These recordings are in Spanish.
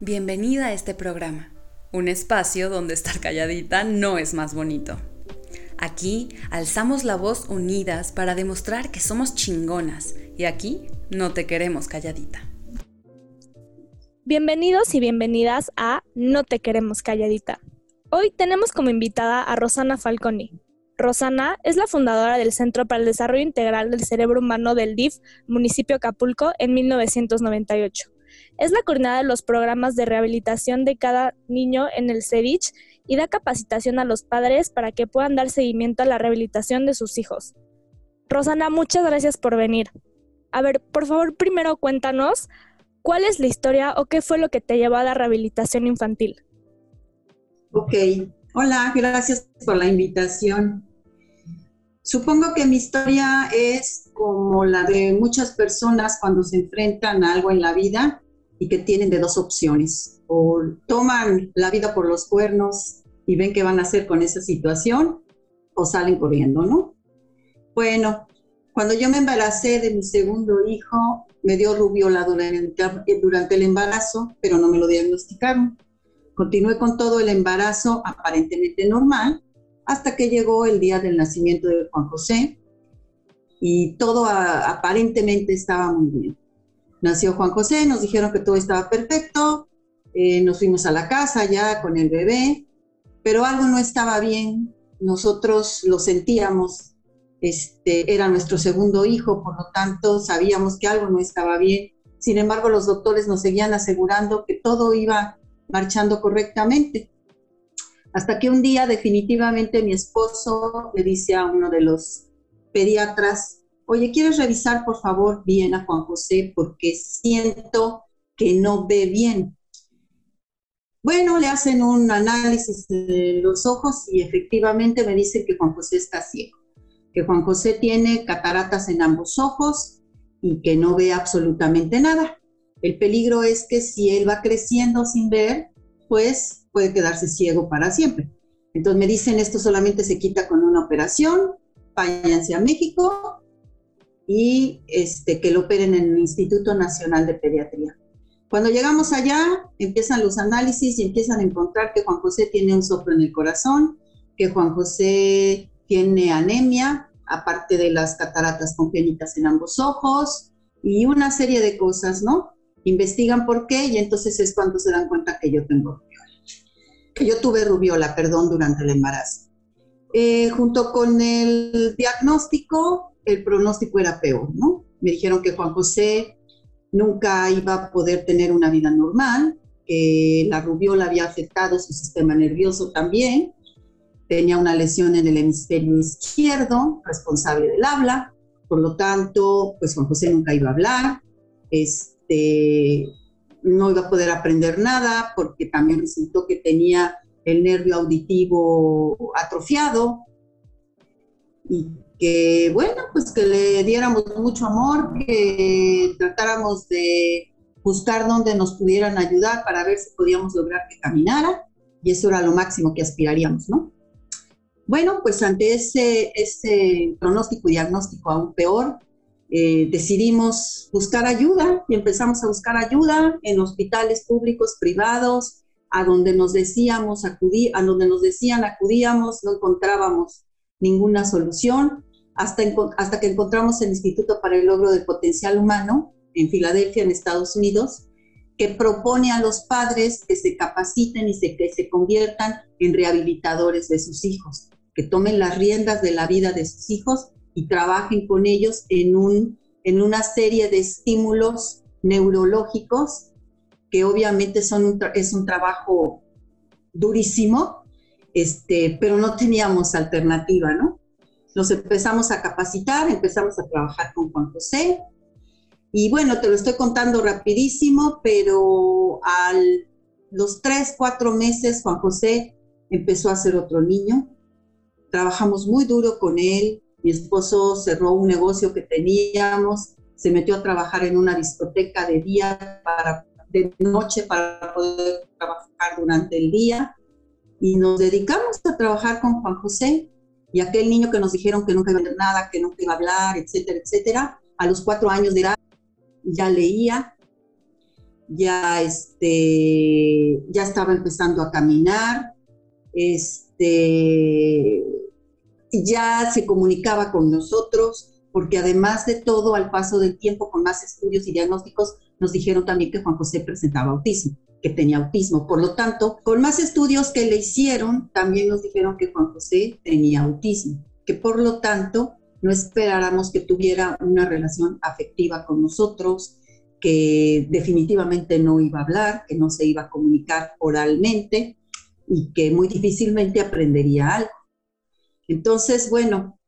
Bienvenida a este programa, un espacio donde estar calladita no es más bonito. Aquí alzamos la voz unidas para demostrar que somos chingonas y aquí no te queremos calladita. Bienvenidos y bienvenidas a No te queremos calladita. Hoy tenemos como invitada a Rosana Falconi. Rosana es la fundadora del Centro para el Desarrollo Integral del Cerebro Humano del DIF, municipio Acapulco, en 1998. Es la coordinadora de los programas de rehabilitación de cada niño en el CEDICH y da capacitación a los padres para que puedan dar seguimiento a la rehabilitación de sus hijos. Rosana, muchas gracias por venir. A ver, por favor, primero cuéntanos cuál es la historia o qué fue lo que te llevó a la rehabilitación infantil. Ok, hola, gracias por la invitación. Supongo que mi historia es como la de muchas personas cuando se enfrentan a algo en la vida y que tienen de dos opciones. O toman la vida por los cuernos y ven qué van a hacer con esa situación o salen corriendo, ¿no? Bueno, cuando yo me embaracé de mi segundo hijo, me dio rubiola durante el embarazo, pero no me lo diagnosticaron. Continué con todo el embarazo aparentemente normal hasta que llegó el día del nacimiento de Juan José y todo aparentemente estaba muy bien. Nació Juan José, nos dijeron que todo estaba perfecto, eh, nos fuimos a la casa ya con el bebé, pero algo no estaba bien, nosotros lo sentíamos, este, era nuestro segundo hijo, por lo tanto sabíamos que algo no estaba bien. Sin embargo, los doctores nos seguían asegurando que todo iba marchando correctamente. Hasta que un día definitivamente mi esposo le dice a uno de los pediatras, oye, ¿quieres revisar por favor bien a Juan José? Porque siento que no ve bien. Bueno, le hacen un análisis de los ojos y efectivamente me dicen que Juan José está ciego, que Juan José tiene cataratas en ambos ojos y que no ve absolutamente nada. El peligro es que si él va creciendo sin ver, pues puede quedarse ciego para siempre. Entonces me dicen, esto solamente se quita con una operación, váyanse a México y este, que lo operen en el Instituto Nacional de Pediatría. Cuando llegamos allá, empiezan los análisis y empiezan a encontrar que Juan José tiene un soplo en el corazón, que Juan José tiene anemia, aparte de las cataratas congénitas en ambos ojos y una serie de cosas, ¿no? Investigan por qué y entonces es cuando se dan cuenta que yo tengo que yo tuve rubiola, perdón, durante el embarazo. Eh, junto con el diagnóstico, el pronóstico era peor, ¿no? Me dijeron que Juan José nunca iba a poder tener una vida normal, que la rubiola había afectado su sistema nervioso también, tenía una lesión en el hemisferio izquierdo, responsable del habla, por lo tanto, pues Juan José nunca iba a hablar, este, no iba a poder aprender nada porque también resultó que tenía el nervio auditivo atrofiado y que, bueno, pues que le diéramos mucho amor, que tratáramos de buscar dónde nos pudieran ayudar para ver si podíamos lograr que caminara, y eso era lo máximo que aspiraríamos, ¿no? Bueno, pues ante ese, ese pronóstico y diagnóstico aún peor, eh, decidimos buscar ayuda y empezamos a buscar ayuda en hospitales públicos, privados, a donde nos decíamos acudir, a donde nos decían acudíamos, no encontrábamos ninguna solución hasta, hasta que encontramos el Instituto para el Logro del Potencial Humano en Filadelfia, en Estados Unidos, que propone a los padres que se capaciten y se, que se conviertan en rehabilitadores de sus hijos, que tomen las riendas de la vida de sus hijos y trabajen con ellos en, un, en una serie de estímulos neurológicos que obviamente son es un trabajo durísimo, este, pero no teníamos alternativa, ¿no? Nos empezamos a capacitar, empezamos a trabajar con Juan José. Y bueno, te lo estoy contando rapidísimo, pero a los tres, cuatro meses Juan José empezó a ser otro niño. Trabajamos muy duro con él. Mi esposo cerró un negocio que teníamos, se metió a trabajar en una discoteca de día para de noche para poder trabajar durante el día y nos dedicamos a trabajar con Juan José y aquel niño que nos dijeron que nunca iba a ver nada, que nunca iba a hablar, etcétera, etcétera, a los cuatro años de edad ya leía. ya, este, ya estaba empezando a caminar, este, ya se comunicaba con nosotros, porque además de todo, al paso del tiempo, con más estudios y diagnósticos, nos dijeron también que Juan José presentaba autismo, que tenía autismo. Por lo tanto, con más estudios que le hicieron, también nos dijeron que Juan José tenía autismo, que por lo tanto no esperáramos que tuviera una relación afectiva con nosotros, que definitivamente no iba a hablar, que no se iba a comunicar oralmente y que muy difícilmente aprendería algo. Entonces, bueno,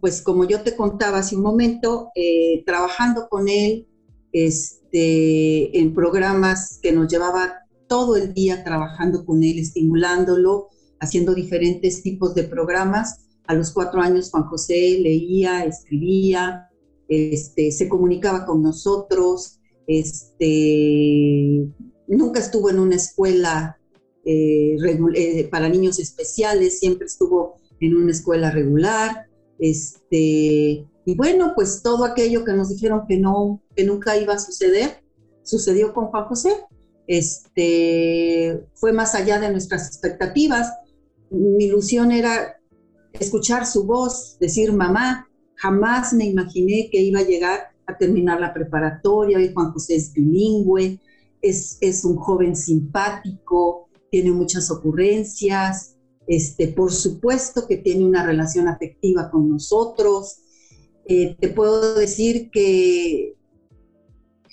pues como yo te contaba hace un momento, eh, trabajando con él este, en programas que nos llevaba todo el día trabajando con él, estimulándolo, haciendo diferentes tipos de programas. A los cuatro años Juan José leía, escribía, este, se comunicaba con nosotros, este, nunca estuvo en una escuela eh, eh, para niños especiales, siempre estuvo en una escuela regular. Este, y bueno, pues todo aquello que nos dijeron que no, que nunca iba a suceder, sucedió con Juan José. Este, fue más allá de nuestras expectativas. Mi ilusión era escuchar su voz, decir mamá. Jamás me imaginé que iba a llegar terminar la preparatoria, hoy Juan José es bilingüe, es, es un joven simpático, tiene muchas ocurrencias, este, por supuesto que tiene una relación afectiva con nosotros. Eh, te puedo decir que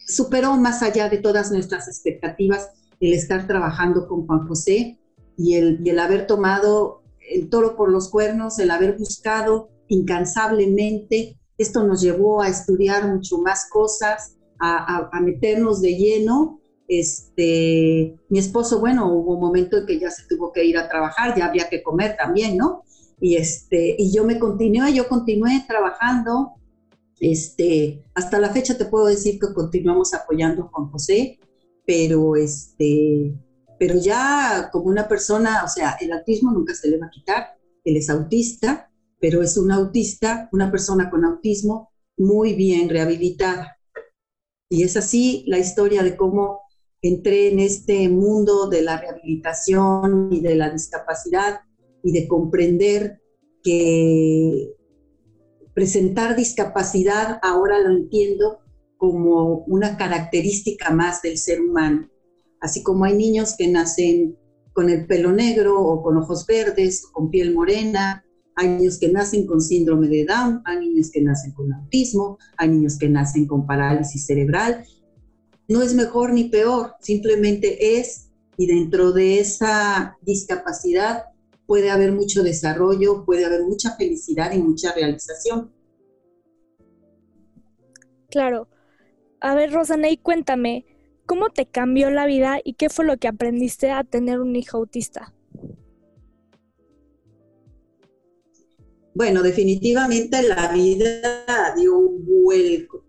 superó más allá de todas nuestras expectativas el estar trabajando con Juan José y el, el haber tomado el toro por los cuernos, el haber buscado incansablemente esto nos llevó a estudiar mucho más cosas, a, meternos de lleno. Este, mi esposo, bueno, hubo un momento en que ya se tuvo que ir a trabajar, ya había que comer también, ¿no? Y, este, y yo me continué, yo continué trabajando. Este, hasta la fecha te puedo decir que continuamos apoyando a Juan José, pero, este, pero ya como una persona, o sea, el autismo nunca se le va a quitar, él es autista, pero es un autista, una persona con autismo muy bien rehabilitada. Y es así la historia de cómo entré en este mundo de la rehabilitación y de la discapacidad y de comprender que presentar discapacidad ahora lo entiendo como una característica más del ser humano. Así como hay niños que nacen con el pelo negro o con ojos verdes o con piel morena hay niños que nacen con síndrome de Down, hay niños que nacen con autismo, hay niños que nacen con parálisis cerebral. No es mejor ni peor, simplemente es y dentro de esa discapacidad puede haber mucho desarrollo, puede haber mucha felicidad y mucha realización. Claro. A ver, Rosaney, cuéntame, ¿cómo te cambió la vida y qué fue lo que aprendiste a tener un hijo autista? Bueno, definitivamente la vida dio un vuelco.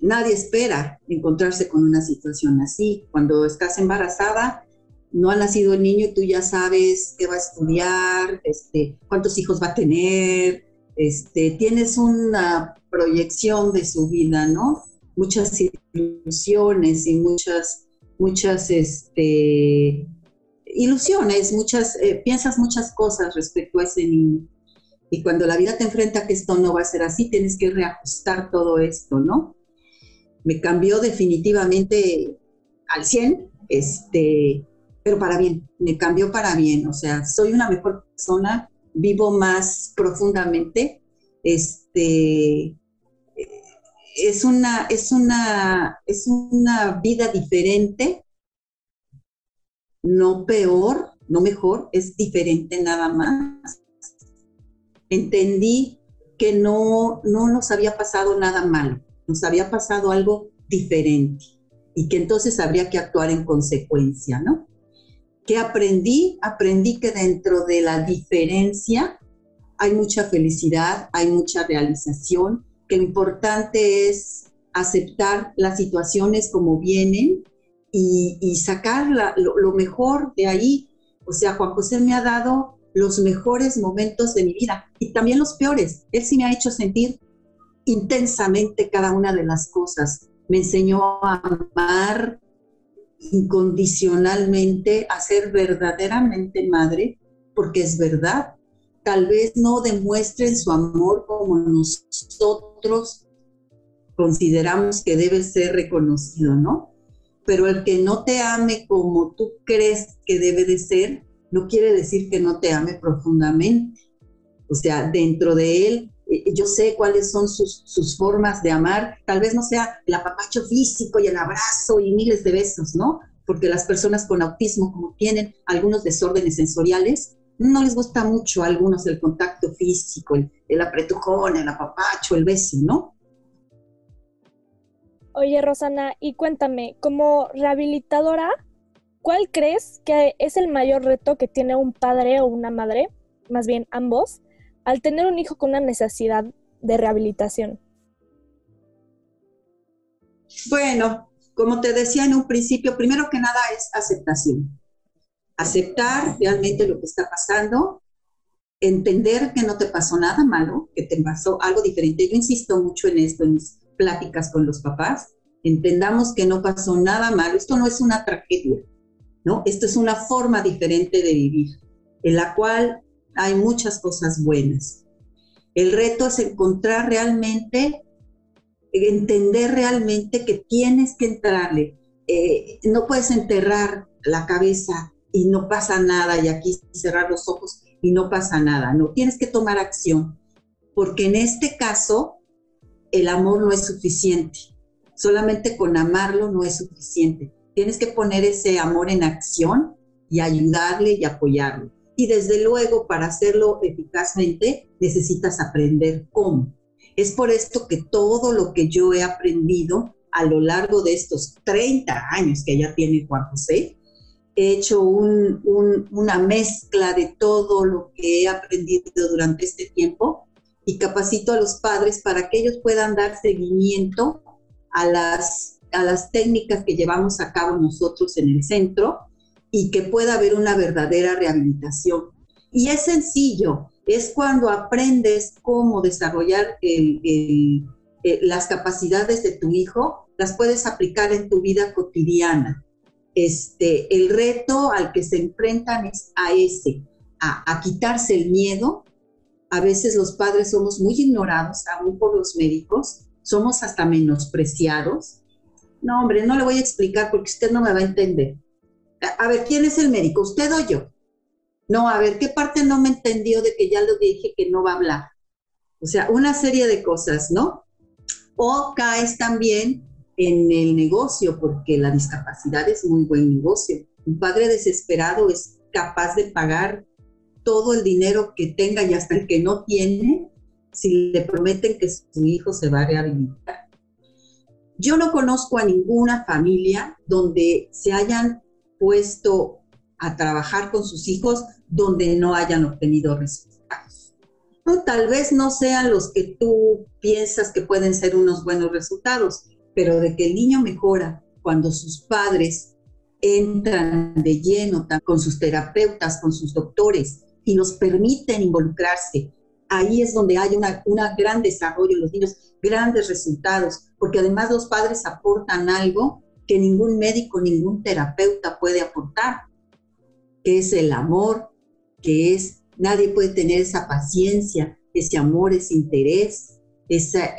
Nadie espera encontrarse con una situación así. Cuando estás embarazada, no ha nacido el niño y tú ya sabes qué va a estudiar, este, cuántos hijos va a tener, este, tienes una proyección de su vida, ¿no? Muchas ilusiones y muchas, muchas, este, ilusiones, muchas, eh, piensas muchas cosas respecto a ese niño. Y cuando la vida te enfrenta que esto no va a ser así, tienes que reajustar todo esto, ¿no? Me cambió definitivamente al 100, este, pero para bien, me cambió para bien, o sea, soy una mejor persona, vivo más profundamente, este, es una, es una, es una vida diferente, no peor, no mejor, es diferente nada más. Entendí que no, no nos había pasado nada malo, nos había pasado algo diferente y que entonces habría que actuar en consecuencia, ¿no? ¿Qué aprendí? Aprendí que dentro de la diferencia hay mucha felicidad, hay mucha realización, que lo importante es aceptar las situaciones como vienen y, sacar lo, mejor de ahí. O sea, Juan José me ha dado los mejores momentos de mi vida y también los peores. Él sí me ha hecho sentir intensamente cada una de las cosas. me enseñó a amar incondicionalmente, a ser verdaderamente madre, porque es verdad. Tal vez no demuestren su amor como nosotros consideramos que debe ser reconocido, ¿no? Pero el que no te ame como tú crees que debe de ser, no quiere decir que no te ame profundamente. O sea, dentro de él, yo sé cuáles son sus, sus formas de amar. Tal vez no sea el apapacho físico y el abrazo y miles de besos, ¿no? Porque las personas con autismo, como tienen algunos desórdenes sensoriales, no les gusta mucho a algunos el contacto físico, el, el apretujón, el apapacho, el beso, ¿no? Oye, Rosana, y cuéntame, como rehabilitadora, ¿cuál crees que es el mayor reto que tiene un padre o una madre, más bien ambos, al tener un hijo con una necesidad de rehabilitación? Bueno, como te decía en un principio, primero que nada es aceptación. Aceptar realmente lo que está pasando, entender que no te pasó nada malo, que te pasó algo diferente. Yo insisto mucho en esto, en mis pláticas con los papás, entendamos que no pasó nada malo, esto no es una tragedia, ¿no? Esto es una forma diferente de vivir, en la cual hay muchas cosas buenas. El reto es encontrar realmente, entender realmente que tienes que entrarle. Eh, no puedes enterrar la cabeza y no pasa nada y aquí cerrar los ojos y no pasa nada. No, tienes que tomar acción, porque en este caso el amor no es suficiente. Solamente con amarlo no es suficiente. Tienes que poner ese amor en acción y ayudarle y apoyarlo. Y desde luego, para hacerlo eficazmente, necesitas aprender cómo. Es por esto que todo lo que yo he aprendido a lo largo de estos 30 años que ya tiene Juan José, he hecho una mezcla de todo lo que he aprendido durante este tiempo y capacito a los padres para que ellos puedan dar seguimiento a las, a las técnicas que llevamos a cabo nosotros en el centro y que pueda haber una verdadera rehabilitación. Y es sencillo, es cuando aprendes cómo desarrollar eh, las capacidades de tu hijo, las puedes aplicar en tu vida cotidiana. Este, el reto al que se enfrentan es a ese, a, a quitarse el miedo a veces los padres somos muy ignorados, aún por los médicos, somos hasta menospreciados. No, hombre, no le voy a explicar porque usted no me va a entender. A, ver, ¿quién es el médico? ¿Usted o yo? No, a ver, ¿qué parte no me entendió de que ya le dije que no va a hablar? O sea, una serie de cosas, ¿no? O caes también en el negocio, porque la discapacidad es muy buen negocio. Un padre desesperado es capaz de pagar todo el dinero que tenga y hasta el que no tiene, si le prometen que su hijo se va a rehabilitar. Yo no conozco a ninguna familia donde se hayan puesto a trabajar con sus hijos donde no hayan obtenido resultados. tal vez no sean los que tú piensas que pueden ser unos buenos resultados, pero de que el niño mejora cuando sus padres entran de lleno con sus terapeutas, con sus doctores, y nos permiten involucrarse. Ahí es donde hay una, gran desarrollo en los niños, grandes resultados, porque además los padres aportan algo que ningún médico, ningún terapeuta puede aportar, que es el amor, que es, nadie puede tener esa paciencia, ese amor, ese interés, ese,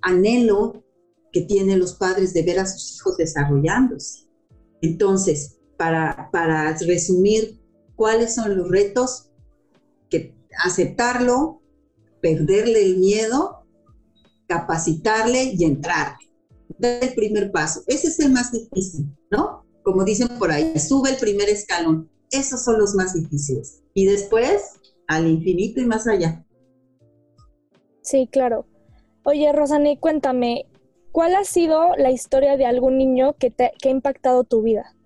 anhelo que tienen los padres de ver a sus hijos desarrollándose. Entonces, para, para resumir cuáles son los retos, que aceptarlo, perderle el miedo, capacitarle y entrarle. Dar el primer paso. Ese es el más difícil, ¿no? Como dicen por ahí, sube el primer escalón. Esos son los más difíciles. Y después, al infinito y más allá. Sí, claro. Oye, Rosani, cuéntame, ¿cuál ha sido la historia de algún niño que, te, que ha impactado tu vida?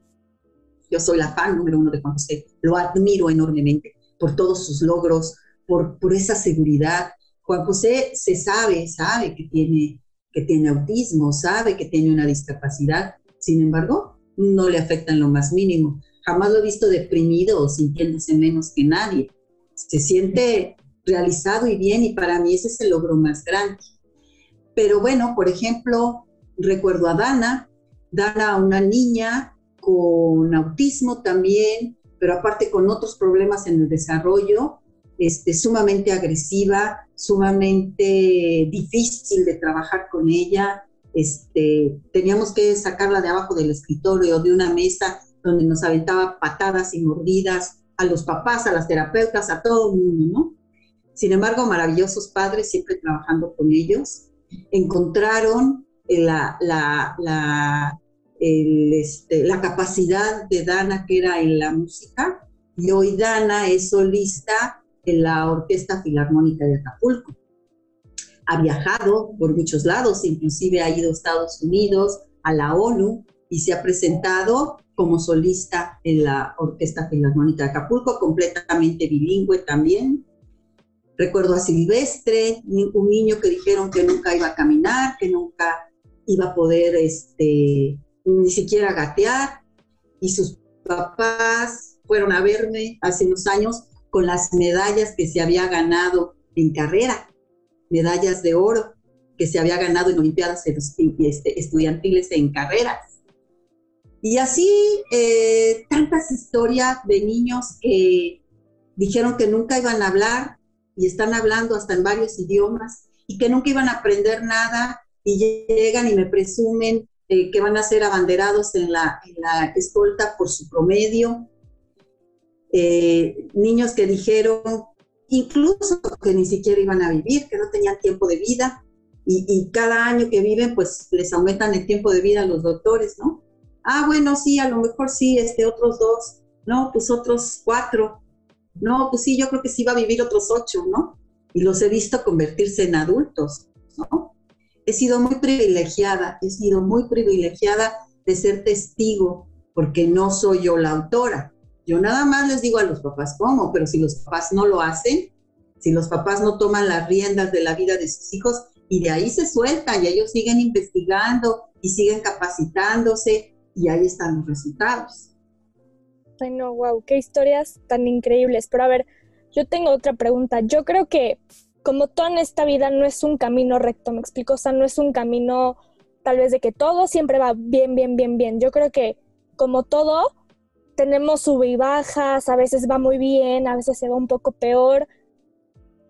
Yo soy la fan número uno de Juan José. Lo admiro enormemente por todos sus logros, por, por esa seguridad. Juan José se sabe, sabe que tiene, que tiene autismo, sabe que tiene una discapacidad. Sin embargo, no le afecta en lo más mínimo. Jamás lo he visto deprimido o sintiéndose menos que nadie. Se siente realizado y bien y para mí ese es el logro más grande. Pero bueno, por ejemplo, recuerdo a Dana, Dana, una niña con autismo también, pero aparte con otros problemas en el desarrollo, este, sumamente agresiva, sumamente difícil de trabajar con ella. Este, teníamos que sacarla de abajo del escritorio, de una mesa donde nos aventaba patadas y mordidas a los papás, a las terapeutas, a todo el mundo, ¿no? Sin embargo, maravillosos padres, siempre trabajando con ellos, encontraron la, la, la, este, la capacidad de Dana que era en la música y hoy Dana es solista en la Orquesta Filarmónica de Acapulco. Ha viajado por muchos lados, inclusive ha ido a Estados Unidos, a la ONU y se ha presentado como solista en la Orquesta Filarmónica de Acapulco, completamente bilingüe también. Recuerdo a Silvestre, un niño que dijeron que nunca iba a caminar, que nunca iba a poder este, ni siquiera gatear, y sus papás fueron a verme hace unos años con las medallas que se había ganado en carrera, medallas de oro que se había ganado en Olimpiadas este, estudiantiles en carreras. Y así eh, tantas historias de niños que dijeron que nunca iban a hablar y están hablando hasta en varios idiomas y que nunca iban a aprender nada y llegan y me presumen eh, que van a ser abanderados en la, en la escolta por su promedio eh, niños que dijeron incluso que ni siquiera iban a vivir, que no tenían tiempo de vida, y, cada año que viven, pues les aumentan el tiempo de vida a los doctores, ¿no? Ah, bueno, sí, a lo mejor sí, este, otros dos, no, pues otros cuatro, no, pues sí, yo creo que sí va a vivir otros ocho, ¿no? Y los he visto convertirse en adultos, ¿no? He sido muy privilegiada, he sido muy privilegiada de ser testigo, porque no soy yo la autora, yo nada más les digo a los papás cómo, pero si los papás no lo hacen, si los papás no toman las riendas de la vida de sus hijos y de ahí se sueltan y ellos siguen investigando y siguen capacitándose y ahí están los resultados. Ay, no, wow, qué historias tan increíbles. Pero a ver, yo tengo otra pregunta. Yo creo que como todo en esta vida no es un camino recto, me explico, o sea, no es un camino tal vez de que todo siempre va bien, bien, bien, bien. Yo creo que como todo, tenemos sube y bajas, a veces va muy bien, a veces se va un poco peor.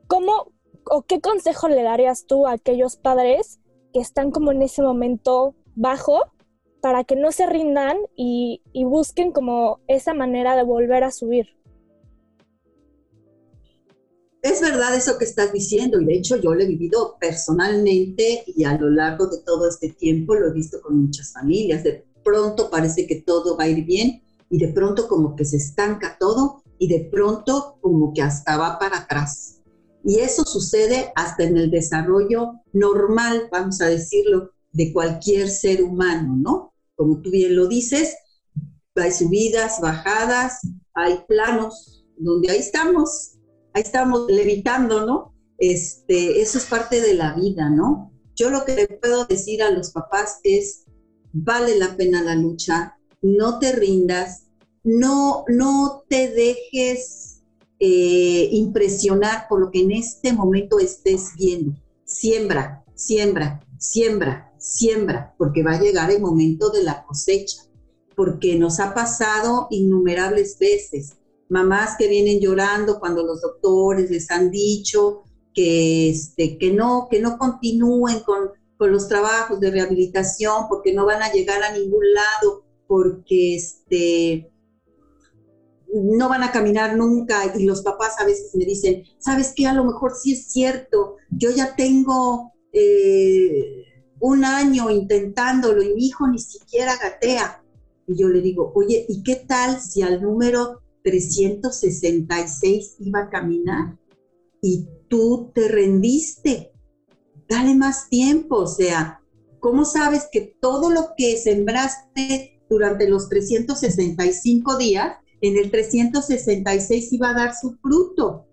¿Cómo o qué consejo le darías tú a aquellos padres que están como en ese momento bajo para que no se rindan y, y busquen como esa manera de volver a subir? Es verdad eso que estás diciendo y de hecho yo lo he vivido personalmente y a lo largo de todo este tiempo lo he visto con muchas familias. De pronto parece que todo va a ir bien y de pronto como que se estanca todo y de pronto como que hasta va para atrás. Y eso sucede hasta en el desarrollo normal, vamos a decirlo, de cualquier ser humano, ¿no? Como tú bien lo dices, hay subidas, bajadas, hay planos, donde ahí estamos, ahí estamos levitando, ¿no? Este, eso es parte de la vida, ¿no? Yo lo que puedo decir a los papás es, vale la pena la lucha, no te rindas, no, no te dejes eh, impresionar por lo que en este momento estés viendo. Siembra, siembra, siembra, siembra, porque va a llegar el momento de la cosecha, porque nos ha pasado innumerables veces. Mamás que vienen llorando cuando los doctores les han dicho que, este, que, no, que no continúen con, con los trabajos de rehabilitación porque no van a llegar a ningún lado porque este, no van a caminar nunca y los papás a veces me dicen, ¿sabes qué? A lo mejor sí es cierto, yo ya tengo eh, un año intentándolo y mi hijo ni siquiera gatea. Y yo le digo, oye, ¿y qué tal si al número 366 iba a caminar y tú te rendiste? Dale más tiempo, o sea, ¿cómo sabes que todo lo que sembraste durante los 365 días, en el 366 iba a dar su fruto.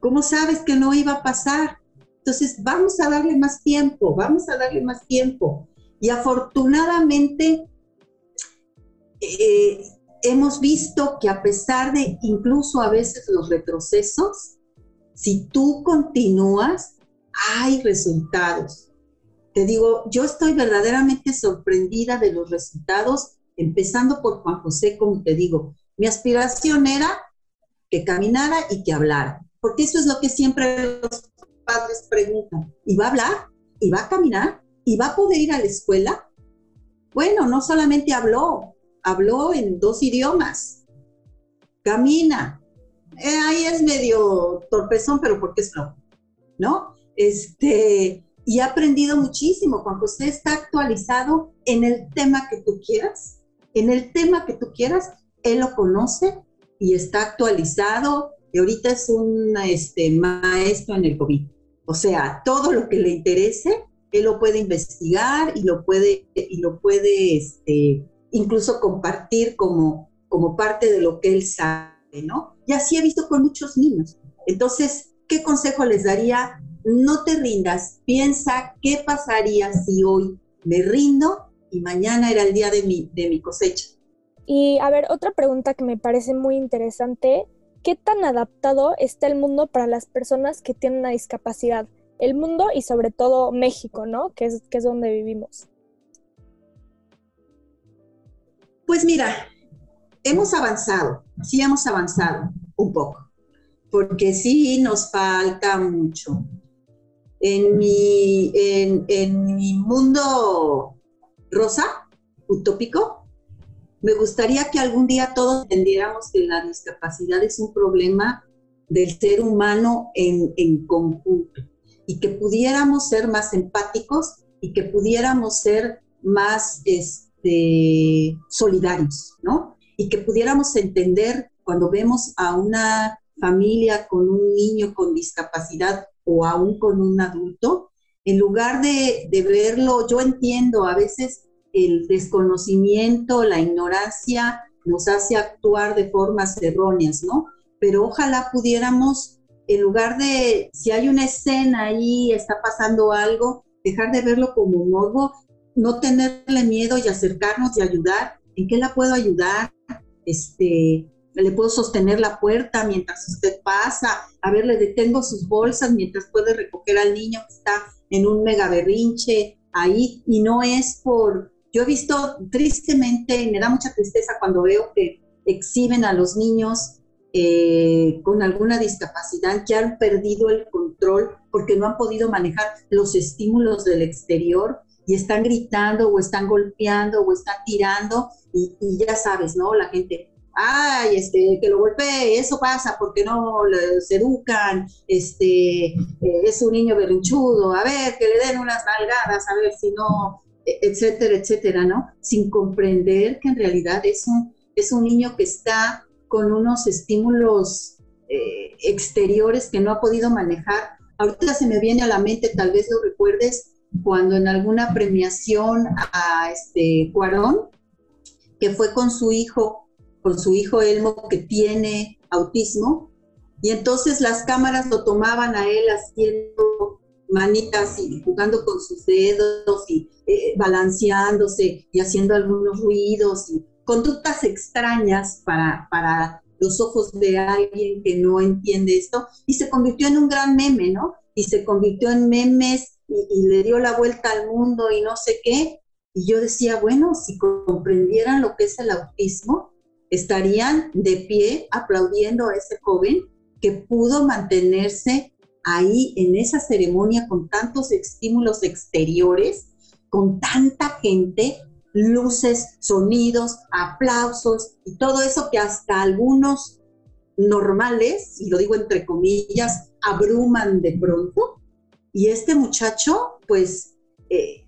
¿Cómo sabes que no iba a pasar? Entonces, vamos a darle más tiempo, vamos a darle más tiempo. Y afortunadamente, eh, hemos visto que a pesar de incluso a veces los retrocesos, si tú continúas, hay resultados. Te digo, yo estoy verdaderamente sorprendida de los resultados, empezando por Juan José, como te digo. Mi aspiración era que caminara y que hablara, porque eso es lo que siempre los padres preguntan. ¿Y va a hablar? ¿Y va a caminar? ¿Y va a poder ir a la escuela? Bueno, no solamente habló, habló en dos idiomas. Camina. Eh, ahí es medio torpezón, pero porque es flojo, ¿no? Este, y ha aprendido muchísimo. Juan José está actualizado en el tema que tú quieras, en el tema que tú quieras, él lo conoce y está actualizado. Y ahorita es un este, maestro en el COVID. O sea, todo lo que le interese, él lo puede investigar y lo puede, y lo puede este, incluso compartir como, como parte de lo que él sabe, ¿no? Y así he visto con muchos niños. Entonces, ¿qué consejo les daría? No te rindas, piensa qué pasaría si hoy me rindo y mañana era el día de mi, de mi cosecha. Y a ver, otra pregunta que me parece muy interesante, ¿qué tan adaptado está el mundo para las personas que tienen una discapacidad? El mundo y sobre todo México, ¿no? Que es, que es donde vivimos. Pues mira, hemos avanzado, sí hemos avanzado un poco, porque sí nos falta mucho. En mi, en, mi mundo rosa, utópico, me gustaría que algún día todos entendiéramos que la discapacidad es un problema del ser humano en, en conjunto y que pudiéramos ser más empáticos y que pudiéramos ser más este, solidarios, ¿no? Y que pudiéramos entender cuando vemos a una familia con un niño con discapacidad o aún con un adulto, en lugar de, verlo, yo entiendo, a veces el desconocimiento, la ignorancia nos hace actuar de formas erróneas, ¿no? Pero ojalá pudiéramos, en lugar de, si hay una escena ahí, está pasando algo, dejar de verlo como morbo, no tenerle miedo y acercarnos y ayudar. ¿En qué la puedo ayudar? Este, le puedo sostener la puerta mientras usted pasa, a ver, le detengo sus bolsas mientras puede recoger al niño que está en un mega berrinche ahí, y no es por, yo he visto tristemente, me da mucha tristeza cuando veo que exhiben a los niños eh, con alguna discapacidad que han perdido el control porque no han podido manejar los estímulos del exterior y están gritando o están golpeando o están tirando y, ya sabes, ¿no? La gente, ay, este, que lo golpee, eso pasa porque no se educan, este, eh, es un niño berrinchudo, a ver, que le den unas nalgadas, a ver si no etcétera, etcétera, ¿no? Sin comprender que en realidad es un, es un niño que está con unos estímulos eh, exteriores que no ha podido manejar. Ahorita se me viene a la mente, tal vez lo recuerdes, cuando en alguna premiación a este Cuarón, que fue con su hijo, con su hijo Elmo, que tiene autismo, y entonces las cámaras lo tomaban a él haciendo manitas y jugando con sus dedos y eh, balanceándose y haciendo algunos ruidos y conductas extrañas para, para los ojos de alguien que no entiende esto y se convirtió en un gran meme, ¿no? Y se convirtió en memes y, y le dio la vuelta al mundo y no sé qué. Y yo decía, bueno, si comprendieran lo que es el autismo, estarían de pie aplaudiendo a ese joven que pudo mantenerse ahí en esa ceremonia con tantos estímulos exteriores, con tanta gente, luces, sonidos, aplausos y todo eso que hasta algunos normales, y lo digo entre comillas, abruman de pronto. Y este muchacho, pues, eh,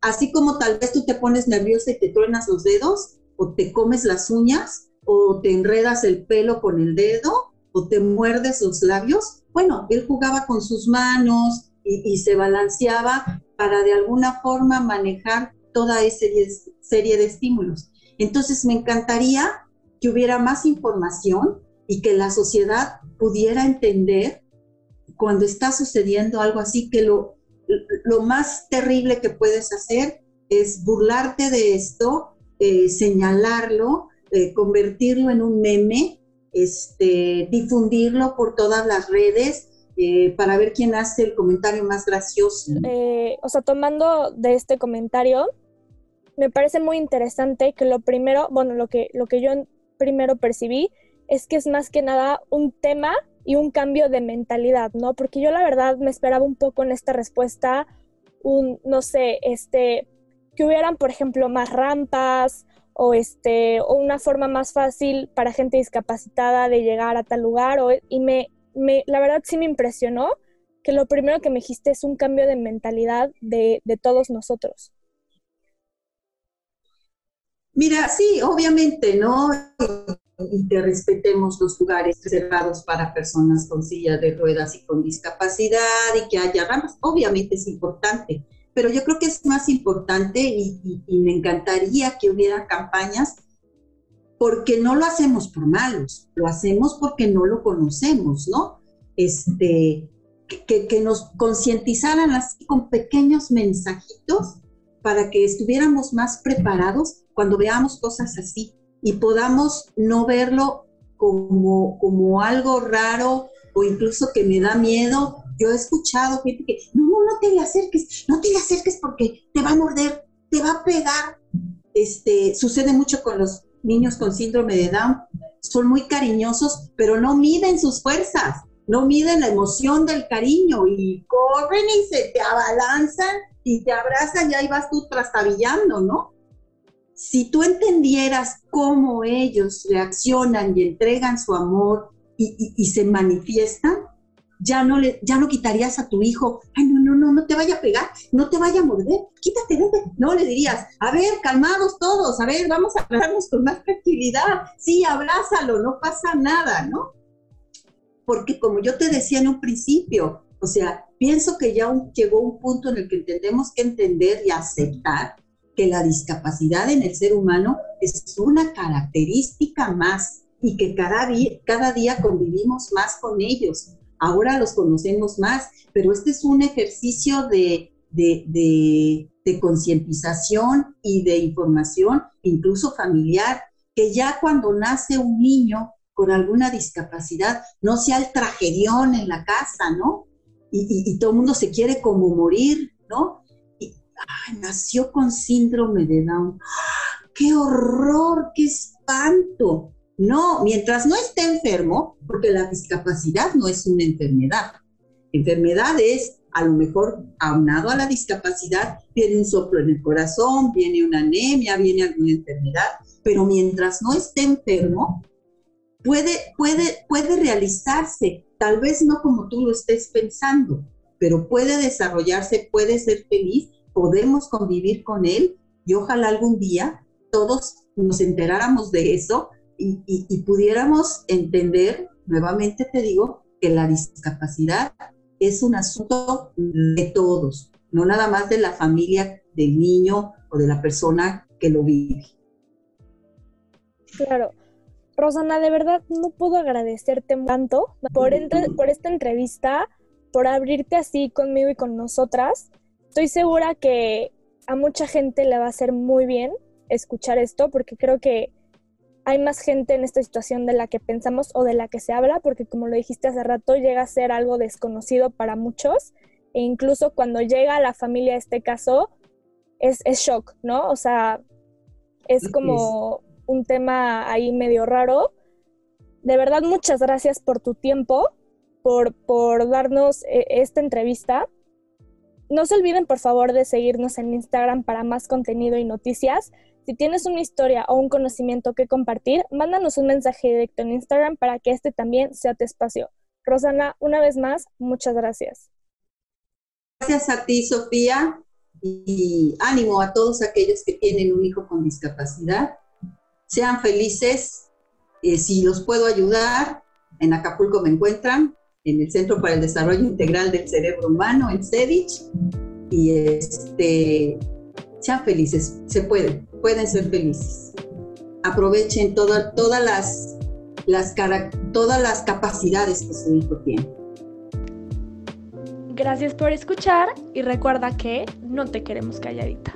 así como tal vez tú te pones nerviosa y te truenas los dedos, o te comes las uñas, o te enredas el pelo con el dedo, o te muerdes los labios, bueno, él jugaba con sus manos y, se balanceaba para de alguna forma manejar toda esa serie de estímulos. Entonces me encantaría que hubiera más información y que la sociedad pudiera entender cuando está sucediendo algo así, que lo, lo más terrible que puedes hacer es burlarte de esto, eh, señalarlo, eh, convertirlo en un meme este, difundirlo por todas las redes, eh, para ver quién hace el comentario más gracioso. Eh, o sea, tomando de este comentario, me parece muy interesante que lo primero, bueno, lo que, lo que yo primero percibí es que es más que nada un tema y un cambio de mentalidad, ¿no? Porque yo la verdad me esperaba un poco en esta respuesta un, no sé, este, que hubieran, por ejemplo, más rampas o, este, o una forma más fácil para gente discapacitada de llegar a tal lugar. O, y me, me, la verdad sí me impresionó que lo primero que me dijiste es un cambio de mentalidad de, de todos nosotros. Mira, sí, obviamente, ¿no? Y que respetemos los lugares cerrados para personas con sillas de ruedas y con discapacidad y que haya rampas, obviamente es importante, pero yo creo que es más importante y, me encantaría que hubiera campañas porque no lo hacemos por malos, lo hacemos porque no lo conocemos, ¿no? Este, que, que nos concientizaran así con pequeños mensajitos para que estuviéramos más preparados cuando veamos cosas así y podamos no verlo como, como algo raro o incluso que me da miedo. Yo he escuchado gente que, no, no, te le acerques, no te le acerques porque te va a morder, te va a pegar. Este, sucede mucho con los niños con síndrome de Down. Son muy cariñosos, pero no miden sus fuerzas, no miden la emoción del cariño y corren y se te abalanzan y te abrazan y ahí vas tú trastabillando, ¿no? Si tú entendieras cómo ellos reaccionan y entregan su amor y, se manifiestan, ya no, le, ya no quitarías a tu hijo, ay, no, no, no, no te vaya a pegar, no te vaya a morder, quítate, vete. No, le dirías, a ver, calmados todos, a ver, vamos a hablarnos con más tranquilidad, sí, abrázalo, no pasa nada, ¿no? Porque como yo te decía en un principio, o sea, pienso que ya llegó un punto en el que tenemos que entender y aceptar que la discapacidad en el ser humano es una característica más y que cada día, cada día convivimos más con ellos. Ahora los conocemos más, pero este es un ejercicio de, de, de concientización y de información, incluso familiar, que ya cuando nace un niño con alguna discapacidad, no sea el tragedión en la casa, ¿no? y, todo el mundo se quiere como morir, ¿no? Y, ay, nació con síndrome de Down. ¡Qué horror! ¡Qué espanto! No, mientras no esté enfermo, porque la discapacidad no es una enfermedad. Enfermedad es, a lo mejor, aunado a la discapacidad, viene un soplo en el corazón, viene una anemia, viene alguna enfermedad, pero mientras no esté enfermo, puede, puede, puede realizarse tal vez no como tú lo estés pensando, pero puede desarrollarse, puede ser feliz, podemos convivir con él y ojalá algún día todos nos enteráramos de eso y, pudiéramos entender, nuevamente te digo, que la discapacidad es un asunto de todos, no nada más de la familia del niño o de la persona que lo vive. Claro, Rosana, de verdad no puedo agradecerte tanto por, por esta entrevista, por abrirte así conmigo y con nosotras. Estoy segura que a mucha gente le va a hacer muy bien escuchar esto porque creo que hay más gente en esta situación de la que pensamos o de la que se habla, porque como lo dijiste hace rato, llega a ser algo desconocido para muchos e incluso cuando llega a la familia este caso, es, es shock, ¿no? O sea, es como un tema ahí medio raro. De verdad, muchas gracias por tu tiempo, por, por darnos eh, esta entrevista. No se olviden, por favor, de seguirnos en Instagram para más contenido y noticias. Si tienes una historia o un conocimiento que compartir, mándanos un mensaje directo en Instagram para que este también sea tu espacio. Rosana, una vez más, muchas gracias. Gracias a ti, Sofía, y ánimo a todos aquellos que tienen un hijo con discapacidad sean felices. Eh, si los puedo ayudar, en Acapulco me encuentran, en el Centro para el Desarrollo Integral del Cerebro Humano, en CEDICH. Y este, sean felices, se pueden, pueden ser felices. Aprovechen todas las, las, todas las capacidades que su hijo tiene. Gracias por escuchar y recuerda que no te queremos calladita.